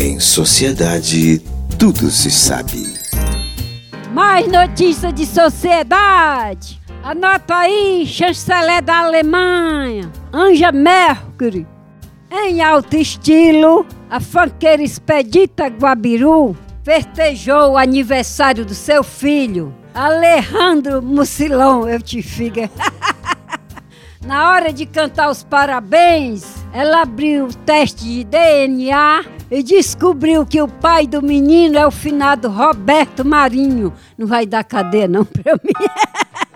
Em sociedade, tudo se sabe. Mais notícia de sociedade. Anota aí, chanceler da Alemanha, Anja Mercury. Em alto estilo, a fanqueira Expedita Guabiru festejou o aniversário do seu filho, Alejandro Mucilão, eu te figa. Na hora de cantar os parabéns, ela abriu o teste de DNA e descobriu que o pai do menino é o finado Roberto Marinho. Não vai dar cadeia não pra mim.